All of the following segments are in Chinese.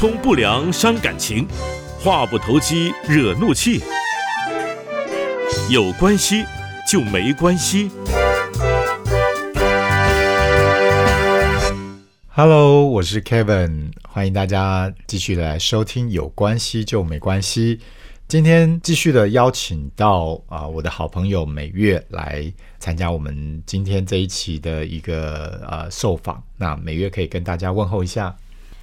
通不良伤感情，话不投机惹怒气。有关系就没关系。Hello，我是 Kevin，欢迎大家继续来收听《有关系就没关系》。今天继续的邀请到啊、我的好朋友美月来参加我们今天这一期的一个呃受访。那美月可以跟大家问候一下。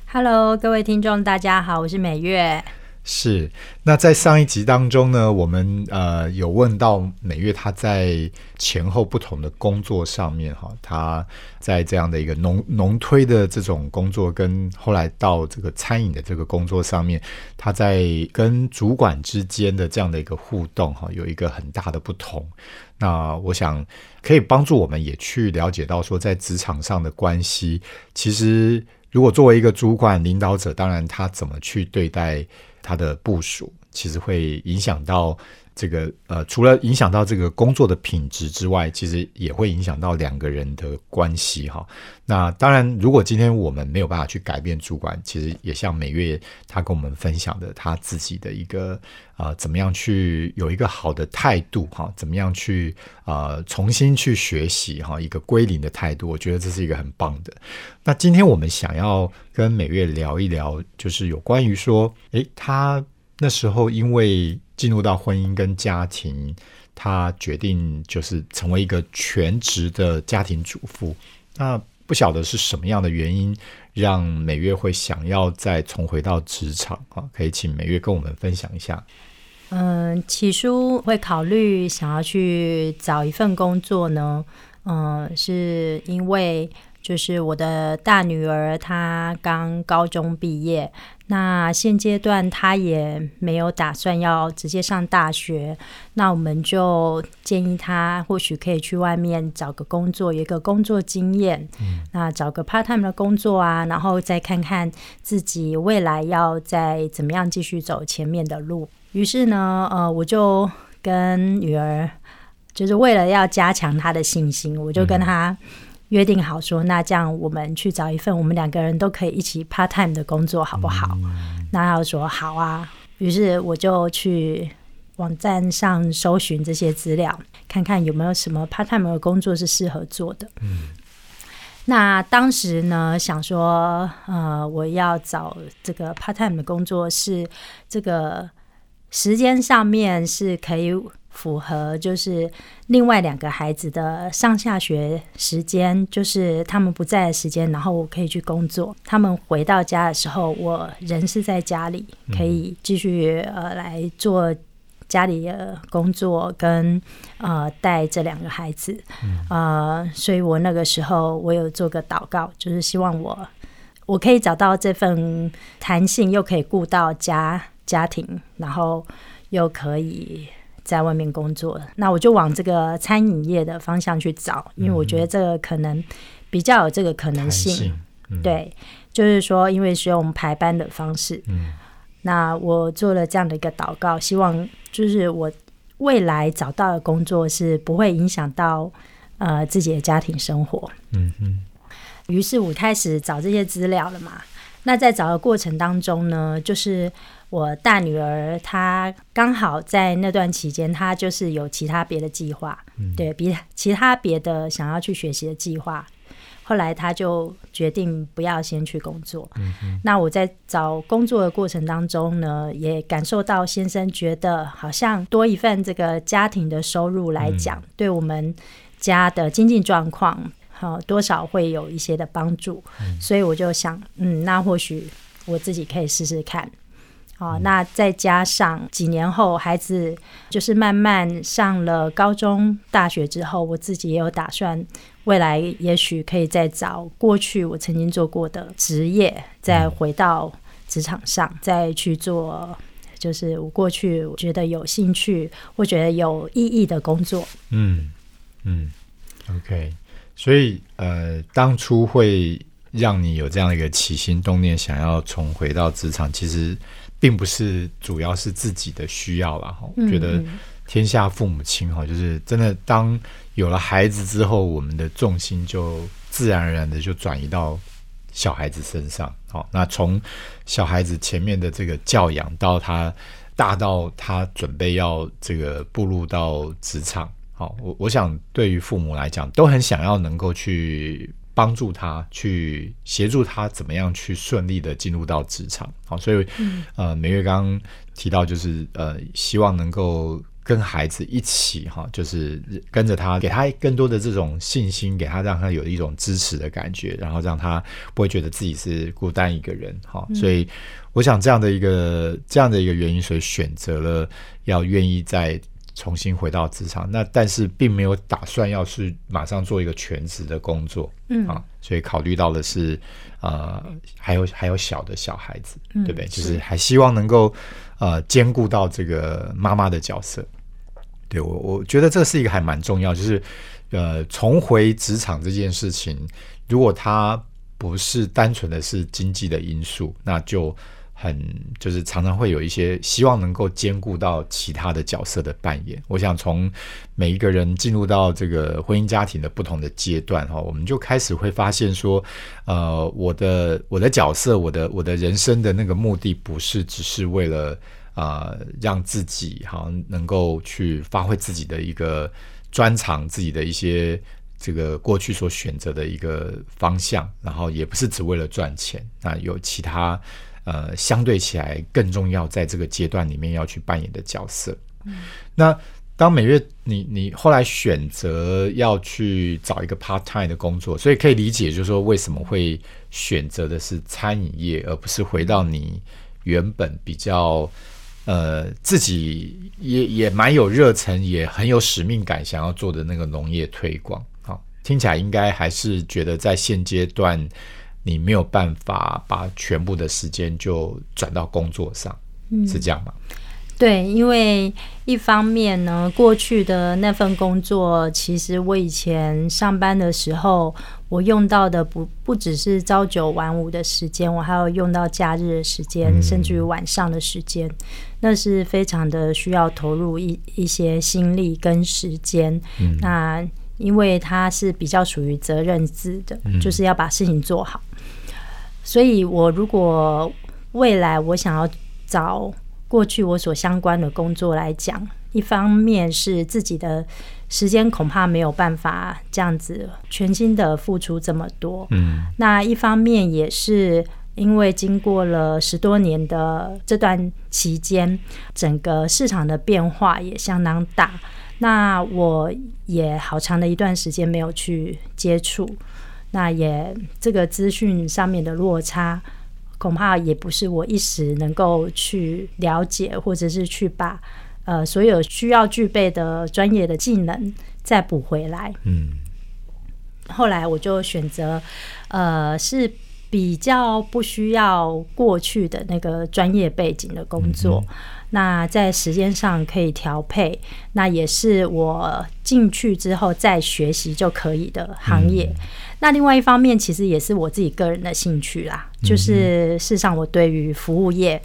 Hello，各位听众，大家好，我是美月。是，那在上一集当中呢，我们呃有问到美月她在前后不同的工作上面哈，她在这样的一个农农推的这种工作，跟后来到这个餐饮的这个工作上面，她在跟主管之间的这样的一个互动哈，有一个很大的不同。那我想可以帮助我们也去了解到说，在职场上的关系，其实如果作为一个主管领导者，当然他怎么去对待他的部署，其实会影响到这个呃，除了影响到这个工作的品质之外，其实也会影响到两个人的关系哈。那当然，如果今天我们没有办法去改变主管，其实也像美月他跟我们分享的，他自己的一个呃，怎么样去有一个好的态度哈，怎么样去呃重新去学习哈，一个归零的态度，我觉得这是一个很棒的。那今天我们想要跟美月聊一聊，就是有关于说，诶，他那时候因为进入到婚姻跟家庭，他决定就是成为一个全职的家庭主妇。那不晓得是什么样的原因，让美月会想要再重回到职场啊？可以请美月跟我们分享一下。嗯，起初会考虑想要去找一份工作呢，嗯，是因为就是我的大女儿她刚高中毕业，那现阶段她也没有打算要直接上大学，那我们就建议她或许可以去外面找个工作，有一个工作经验，那找个 part time 的工作啊，然后再看看自己未来要再怎么样继续走前面的路。于是呢，呃，我就跟女儿，就是为了要加强她的信心，我就跟她约定好说，那这样我们去找一份我们两个人都可以一起 part time 的工作，好不好？那他就说好啊。于是我就去网站上搜寻这些资料，看看有没有什么 part time 的工作是适合做的。嗯那当时呢，想说，呃，我要找这个 part time 的工作是这个时间上面是可以符合，就是另外两个孩子的上下学时间，就是他们不在的时间，然后我可以去工作。他们回到家的时候，我人是在家里，可以继续呃来做家里的工作跟呃带这两个孩子。呃，所以我那个时候我有做个祷告，就是希望我我可以找到这份弹性，又可以顾到家家庭，然后又可以在外面工作。那我就往这个餐饮业的方向去找，因为我觉得这个可能比较有这个可能性。性，嗯，对，就是说，因为是用排班的方式，嗯那我做了这样的一个祷告，希望就是我未来找到的工作是不会影响到呃自己的家庭生活。嗯嗯于是我开始找这些资料了嘛。那在找的过程当中呢，就是我大女儿她刚好在那段期间，她就是有其他别的计划，对比其他别的想要去学习的计划。后来她就决定不要先去工作。那我在找工作的过程当中呢，也感受到先生觉得好像多一份这个家庭的收入来讲，对我们家的经济状况，好、多少会有一些的帮助。所以我就想，嗯，那或许我自己可以试试看。哦，那再加上几年后，孩子就是慢慢上了高中、大学之后，我自己也有打算，未来也许可以再找过去我曾经做过的职业，再回到职场上，再去做，就是我过去觉得有兴趣或觉得有意义的工作。嗯嗯，OK。所以呃，当初会让你有这样一个起心动念，想要重回到职场，其实并不是主要是自己的需要啦。哈、嗯觉得嗯天下父母亲哈，就是真的当有了孩子之后，我们的重心就自然而然的就转移到小孩子身上。好，那从小孩子前面的这个教养到他大到他准备要这个步入到职场，好，我我想对于父母来讲，都很想要能够去帮助他，去协助他怎么样去顺利的进入到职场。好，所以呃，美月刚刚提到就是呃，希望能够。跟孩子一起哈，就是跟着他，给他更多的这种信心，给他让他有一种支持的感觉，然后让他不会觉得自己是孤单一个人哈。所以，我想这样的一个这样的一个原因，所以选择了要愿意再重新回到职场。那但是并没有打算要去马上做一个全职的工作，嗯啊，所以考虑到的是呃，还有还有小的小孩子，对不对？就是还希望能够呃兼顾到这个妈妈的角色。对我，我觉得这是一个还蛮重要，就是呃，重回职场这件事情，如果它不是单纯的是经济的因素，那就很就是常常会有一些希望能够兼顾到其他的角色的扮演。我想从每一个人进入到这个婚姻家庭的不同的阶段哈，我们就开始会发现说，呃，我的我的角色，我的我的人生的那个目的，不是只是为了。啊，让自己哈能够去发挥自己的一个专长，自己的一些这个过去所选择的一个方向，然后也不是只为了赚钱，那有其他呃相对起来更重要，在这个阶段里面要去扮演的角色。嗯，那当每月你你后来选择要去找一个 part time 的工作，所以可以理解，就是说为什么会选择的是餐饮业，而不是回到你原本比较。呃，自己也也蛮有热忱，也很有使命感，想要做的那个农业推广，好，听起来应该还是觉得在现阶段你没有办法把全部的时间就转到工作上，是这样吗？对，因为一方面呢，过去的那份工作，其实我以前上班的时候，我用到的不不只是朝九晚五的时间，我还有用到假日的时间，甚至于晚上的时间，那是非常的需要投入一一些心力跟时间。那因为他是比较属于责任制的，就是要把事情做好，所以我如果未来我想要找。过去我所相关的工作来讲，一方面是自己的时间恐怕没有办法这样子全心的付出这么多，嗯，那一方面也是因为经过了十多年的这段期间，整个市场的变化也相当大，那我也好长的一段时间没有去接触，那也这个资讯上面的落差。恐怕也不是我一时能够去了解，或者是去把呃所有需要具备的专业的技能再补回来。嗯，后来我就选择呃是比较不需要过去的那个专业背景的工作，那在时间上可以调配，那也是我进去之后再学习就可以的行业。那另外一方面，其实也是我自己个人的兴趣啦。就是事实上，我对于服务业，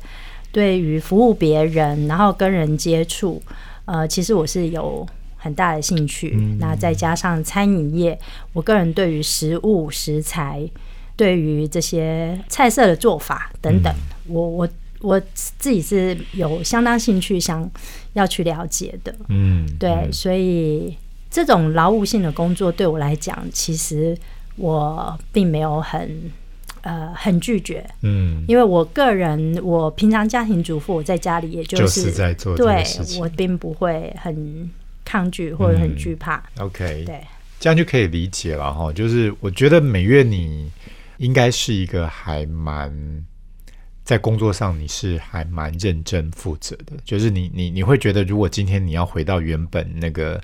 对于服务别人，然后跟人接触，呃，其实我是有很大的兴趣。那再加上餐饮业，我个人对于食物食材，对于这些菜色的做法等等，我我我自己是有相当兴趣，想要去了解的。嗯，对，所以这种劳务性的工作对我来讲，其实。我并没有很呃很拒绝，嗯，因为我个人我平常家庭主妇，我在家里也就是在做对，我并不会很抗拒或者很惧怕。OK，对，这样就可以理解了哈。就是我觉得每月你应该是一个还蛮在工作上你是还蛮认真负责的，就是你你你会觉得如果今天你要回到原本那个。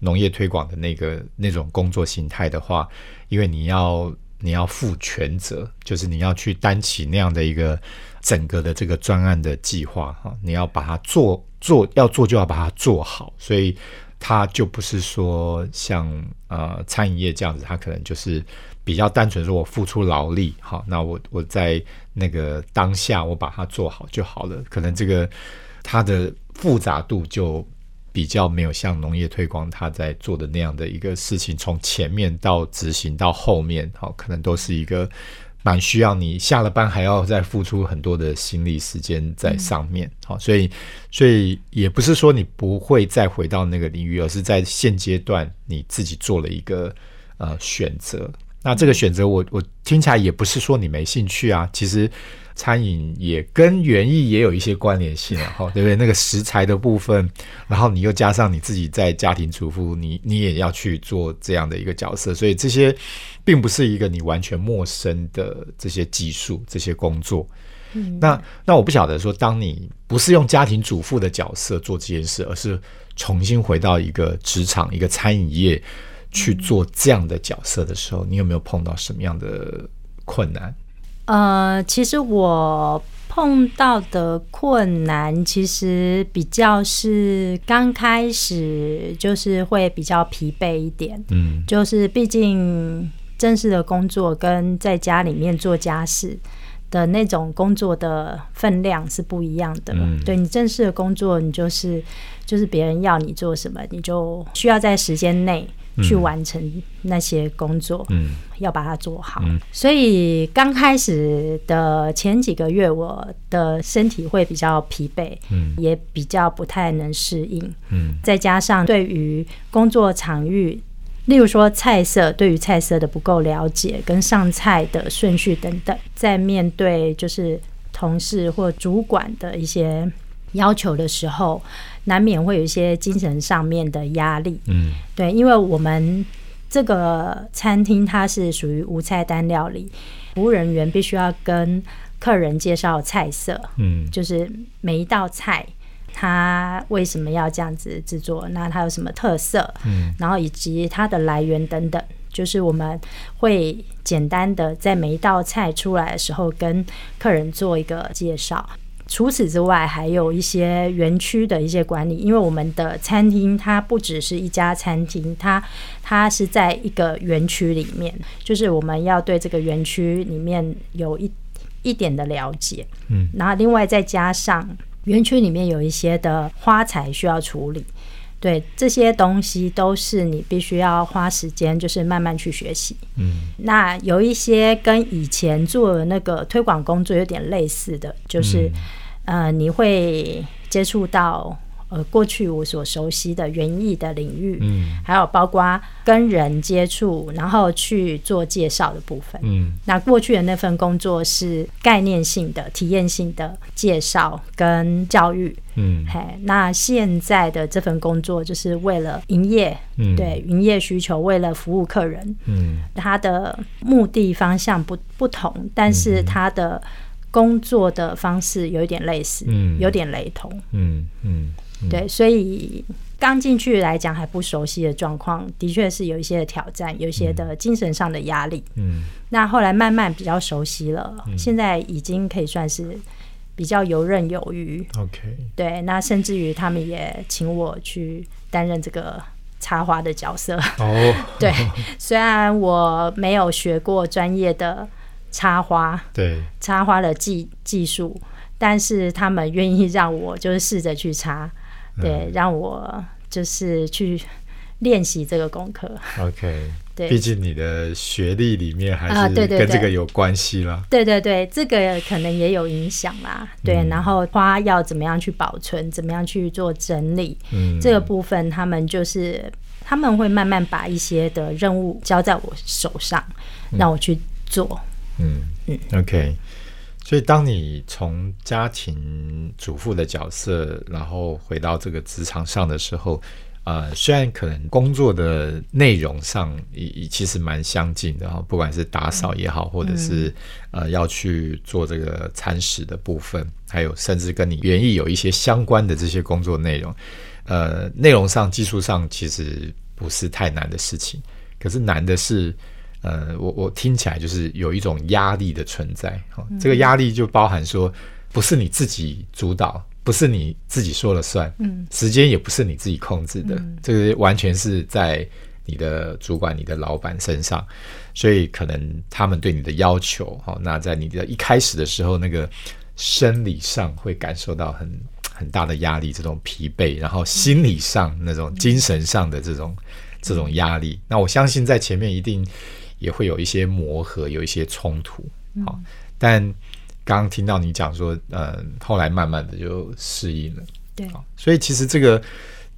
农业推广的那个那种工作形态的话，因为你要你要负全责，就是你要去担起那样的一个整个的这个专案的计划哈，你要把它做做要做就要把它做好，所以它就不是说像呃餐饮业这样子，它可能就是比较单纯说我付出劳力好，那我我在那个当下我把它做好就好了，可能这个它的复杂度就。比较没有像农业推广它在做的那样的一个事情，从前面到执行到后面，好，可能都是一个蛮需要你下了班还要再付出很多的心力时间在上面。好，所以所以也不是说你不会再回到那个领域，而是在现阶段你自己做了一个呃选择。那这个选择，我我听起来也不是说你没兴趣啊，其实。餐饮也跟园艺也有一些关联性了哈，对不对？那个食材的部分，然后你又加上你自己在家庭主妇，你你也要去做这样的一个角色，所以这些并不是一个你完全陌生的这些技术、这些工作。嗯，那那我不晓得说，当你不是用家庭主妇的角色做这件事，而是重新回到一个职场、一个餐饮业去做这样的角色的时候，你有没有碰到什么样的困难？呃，其实我碰到的困难，其实比较是刚开始就是会比较疲惫一点，嗯，就是毕竟正式的工作跟在家里面做家事的那种工作的分量是不一样的。对你正式的工作，你就是就是别人要你做什么，你就需要在时间内。去完成那些工作，嗯，要把它做好。所以刚开始的前几个月，我的身体会比较疲惫，嗯，也比较不太能适应，嗯。再加上对于工作场域，例如说菜色，对于菜色的不够了解，跟上菜的顺序等等，在面对就是同事或主管的一些要求的时候。难免会有一些精神上面的压力，嗯，对，因为我们这个餐厅它是属于无菜单料理，服务人员必须要跟客人介绍菜色，嗯，就是每一道菜它为什么要这样子制作，那它有什么特色，嗯，然后以及它的来源等等，就是我们会简单的在每一道菜出来的时候跟客人做一个介绍。除此之外，还有一些园区的一些管理，因为我们的餐厅它不只是一家餐厅，它它是在一个园区里面，就是我们要对这个园区里面有一一点的了解，嗯，然后另外再加上园区里面有一些的花材需要处理，对这些东西都是你必须要花时间，就是慢慢去学习，嗯，那有一些跟以前做的那个推广工作有点类似的，就是。呃，你会接触到呃过去我所熟悉的园艺的领域，嗯，还有包括跟人接触，然后去做介绍的部分，嗯，那过去的那份工作是概念性的、体验性的介绍跟教育，嗯，嘿，那现在的这份工作就是为了营业，嗯，对，营业需求，为了服务客人，嗯，它的目的方向不不同，但是它的。工作的方式有一点类似，嗯，有点雷同，嗯嗯，对，所以刚进去来讲还不熟悉的状况，的确是有一些的挑战，有一些的精神上的压力，嗯，那后来慢慢比较熟悉了，现在已经可以算是比较游刃有余，OK，对，那甚至于他们也请我去担任这个插花的角色，哦，对，虽然我没有学过专业的。插花，对插花的技技术，但是他们愿意让我就是试着去插，对，让我就是去练习这个功课。OK，对，毕竟你的学历里面还是跟这个有关系啦。对对对，这个可能也有影响啦。对，然后花要怎么样去保存，怎么样去做整理，嗯，这个部分他们就是他们会慢慢把一些的任务交在我手上，让我去做。嗯嗯，OK，所以当你从家庭主妇的角色，然后回到这个职场上的时候，呃，虽然可能工作的内容上也也其实蛮相近的哈，不管是打扫也好，或者是呃要去做这个餐食的部分，还有甚至跟你园艺有一些相关的这些工作内容，呃，内容上技术上其实不是太难的事情，可是难的是。呃，我我听起来就是有一种压力的存在，哈，这个压力就包含说，不是你自己主导，不是你自己说了算，嗯，时间也不是你自己控制的，这个完全是在你的主管、你的老板身上，所以可能他们对你的要求，哈，那在你的一开始的时候，那个生理上会感受到很很大的压力，这种疲惫，然后心理上那种精神上的这种这种压力，那我相信在前面一定。也会有一些磨合，有一些冲突。好，但刚刚听到你讲说，呃，后来慢慢的就适应了。对，所以其实这个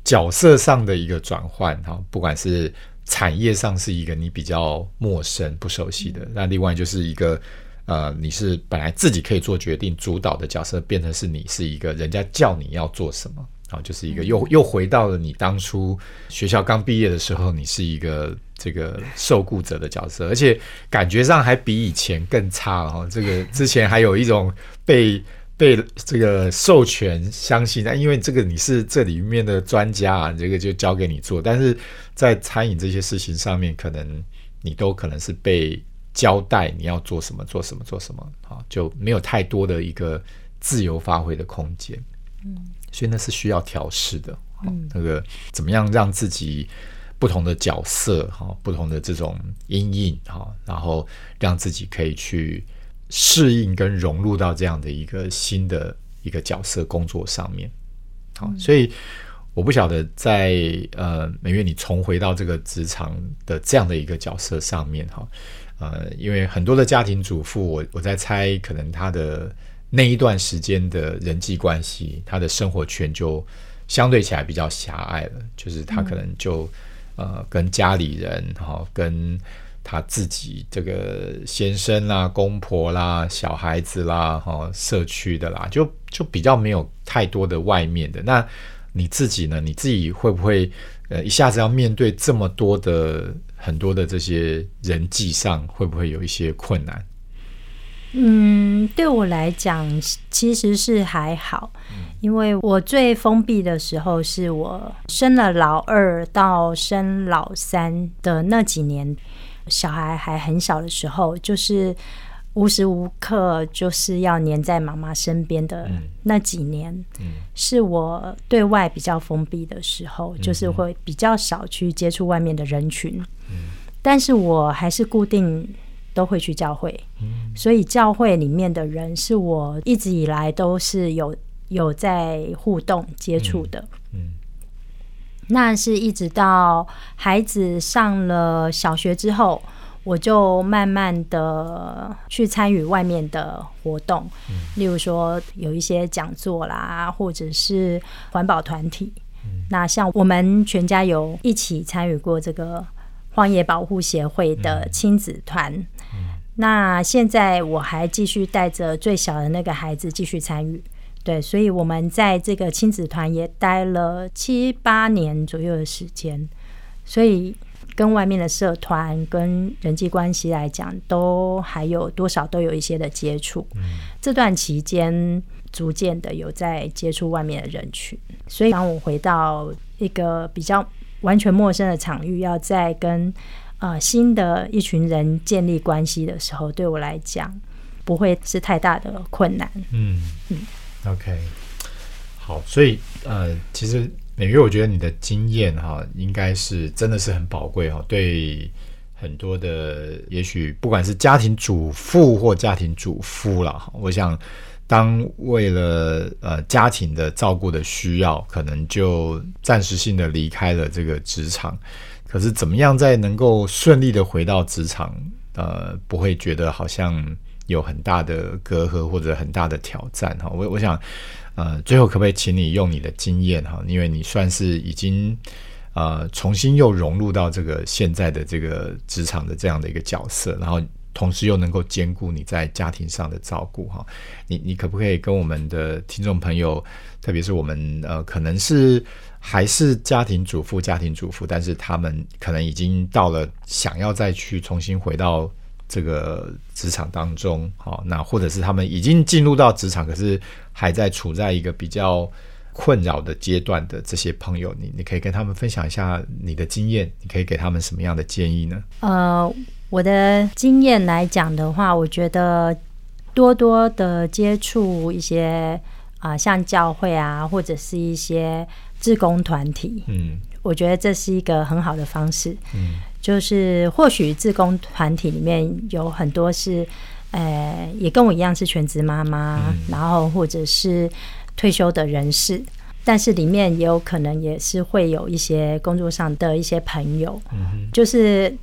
角色上的一个转换，哈，不管是产业上是一个你比较陌生、不熟悉的，那另外就是一个呃，你是本来自己可以做决定、主导的角色，变成是你是一个人家叫你要做什么，啊，就是一个又又回到了你当初学校刚毕业的时候，你是一个这个受雇者的角色，而且感觉上还比以前更差了哈。这个 之前还有一种被。被这个授权相信，那因为这个你是这里面的专家啊，这个就交给你做。但是在餐饮这些事情上面，可能你都可能是被交代你要做什么，做什么，做什么，啊，就没有太多的一个自由发挥的空间。嗯，所以那是需要调试的。嗯，那个怎么样让自己不同的角色，哈，不同的这种阴影，哈，然后让自己可以去。适应跟融入到这样的一个新的一个角色工作上面，好，所以我不晓得在呃每月你重回到这个职场的这样的一个角色上面哈，呃，因为很多的家庭主妇，我我在猜，可能他的那一段时间的人际关系，他的生活圈就相对起来比较狭隘了，就是他可能就呃跟家里人哈跟。他自己这个先生啦、公婆啦、小孩子啦、哈社区的啦，就就比较没有太多的外面的。那你自己呢？你自己会不会呃一下子要面对这么多的很多的这些人际上，会不会有一些困难？嗯，对我来讲其实是还好，因为我最封闭的时候是我生了老二到生老三的那几年。小孩还很小的时候，就是无时无刻就是要黏在妈妈身边的那几年，是我对外比较封闭的时候，就是会比较少去接触外面的人群。但是我还是固定都会去教会，所以教会里面的人是我一直以来都是有有在互动接触的。那是一直到孩子上了小学之后，我就慢慢的去参与外面的活动，例如说有一些讲座啦，或者是环保团体。那像我们全家有一起参与过这个荒野保护协会的亲子团。那现在我还继续带着最小的那个孩子继续参与。对，所以我们在这个亲子团也待了七八年左右的时间，所以跟外面的社团、跟人际关系来讲，都还有多少都有一些的接触。这段期间，逐渐的有在接触外面的人群，所以当我回到一个比较完全陌生的场域，要再跟呃新的一群人建立关系的时候，对我来讲不会是太大的困难。嗯嗯。OK，好，所以呃，其实美月，我觉得你的经验哈，应该是真的是很宝贵哈。对很多的，也许不管是家庭主妇或家庭主夫了，我想当为了呃家庭的照顾的需要，可能就暂时性的离开了这个职场，可是怎么样再能够顺利的回到职场，呃，不会觉得好像。有很大的隔阂或者很大的挑战哈，我我想，呃，最后可不可以请你用你的经验哈，因为你算是已经呃重新又融入到这个现在的这个职场的这样的一个角色，然后同时又能够兼顾你在家庭上的照顾哈，你你可不可以跟我们的听众朋友，特别是我们呃可能是还是家庭主妇家庭主妇，但是他们可能已经到了想要再去重新回到。这个职场当中，好，那或者是他们已经进入到职场，可是还在处在一个比较困扰的阶段的这些朋友，你你可以跟他们分享一下你的经验，你可以给他们什么样的建议呢？呃，我的经验来讲的话，我觉得多多的接触一些啊，像教会啊，或者是一些志工团体，嗯，我觉得这是一个很好的方式，嗯。就是或许自工团体里面有很多是，呃，也跟我一样是全职妈妈，然后或者是退休的人士，但是里面也有可能也是会有一些工作上的一些朋友，就是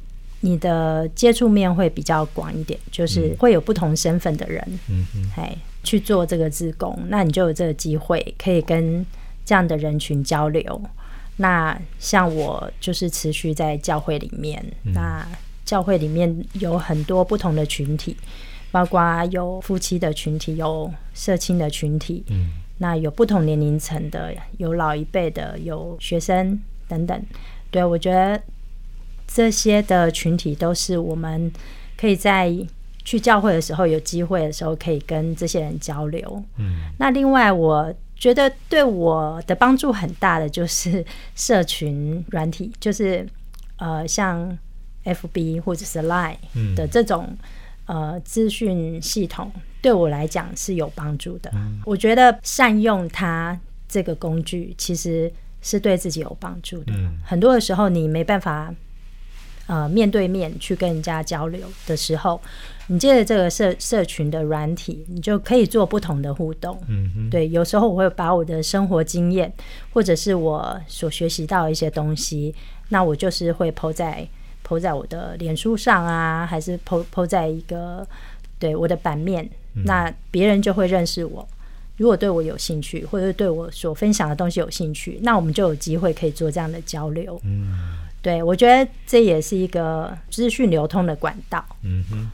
你的接触面会比较广一点，就是会有不同身份的人，嗯哼，哎，去做这个志工，那你就有这个机会可以跟这样的人群交流。那像我就是持续在教会里面，那教会里面有很多不同的群体，包括有夫妻的群体，有社青的群体，嗯那有不同年龄层的，有老一辈的，有学生等等。对我觉得这些的群体都是我们可以在去教会的时候有机会的时候可以跟这些人交流。嗯那另外，我觉得对我的帮助很大的就是社群软体，就是呃像 FB 或者是 Line 嗯的这种呃资讯系统，对我来讲是有帮助的。我觉得善用它这个工具，其实是对自己有帮助的。嗯很多的时候，你没办法呃面对面去跟人家交流的时候，你借着这个社社群的软体，你就可以做不同的互动。嗯哼，对，有时候我会把我的生活经验，或者是我所学习到的一些东西，那我就是会 PO 在 PO 在我的脸书上啊，还是 PO PO 在一个对我的版面，那别人就会认识我。如果对我有兴趣，或者是对我所分享的东西有兴趣，那我们就有机会可以做这样的交流。嗯对我觉得这也是一个资讯流通的管道。嗯哼。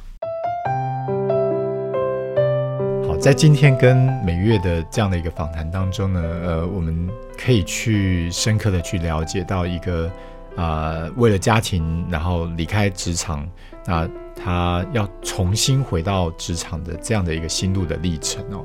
好，在今天跟美月的这样的一个访谈当中呢，呃，我们可以去深刻的去了解到一个啊、呃为了家庭然后离开职场，那他要重新回到职场的这样的一个心路的历程哦。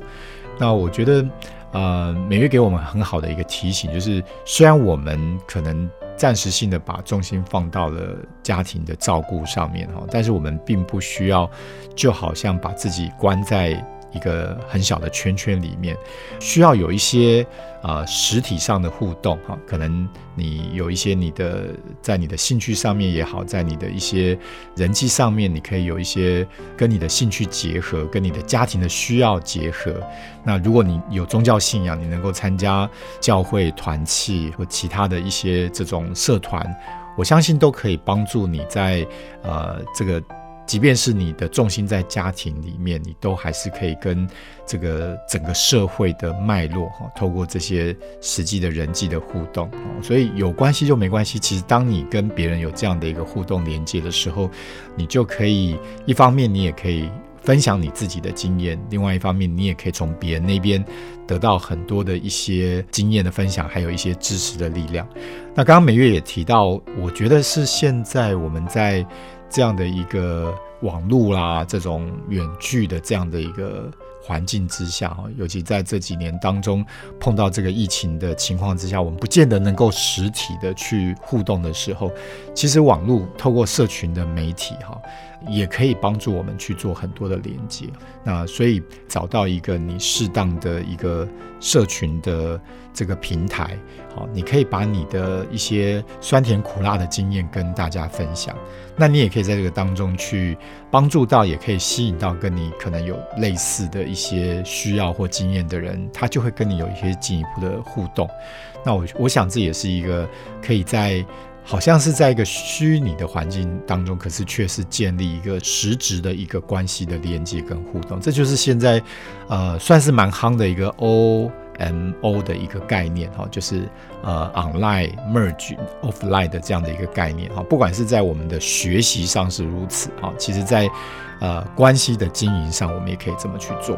那我觉得，呃，每月给我们很好的一个提醒，就是虽然我们可能暂时性的把重心放到了家庭的照顾上面哈，但是我们并不需要，就好像把自己关在一个很小的圈圈里面，需要有一些呃实体上的互动哈，可能你有一些你的在你的兴趣上面也好，在你的一些人际上面，你可以有一些跟你的兴趣结合，跟你的家庭的需要结合。那如果你有宗教信仰，你能够参加教会团契或其他的一些这种社团，我相信都可以帮助你在呃这个。即便是你的重心在家庭里面，你都还是可以跟这个整个社会的脉络哈，透过这些实际的人际的互动，所以有关系就没关系。其实当你跟别人有这样的一个互动连接的时候，你就可以一方面你也可以分享你自己的经验，另外一方面你也可以从别人那边得到很多的一些经验的分享，还有一些支持的力量。那刚刚美月也提到，我觉得是现在我们在这样的一个网络啦，这种远距的这样的一个环境之下，哈，尤其在这几年当中碰到这个疫情的情况之下，我们不见得能够实体的去互动的时候，其实网络透过社群的媒体，哈，也可以帮助我们去做很多的连接。那所以找到一个你适当的一个社群的这个平台，好，你可以把你的一些酸甜苦辣的经验跟大家分享。那你也可以在这个当中去帮助到，也可以吸引到跟你可能有类似的一些需要或经验的人，他就会跟你有一些进一步的互动。那我我想这也是一个可以在好像是在一个虚拟的环境当中，可是却是建立一个实质的一个关系的连接跟互动。这就是现在呃算是蛮夯的一个 O。M O 的一个概念哈，就是呃 online merge offline 的这样的一个概念哈，不管是在我们的学习上是如此啊，其实在呃关系的经营上，我们也可以这么去做。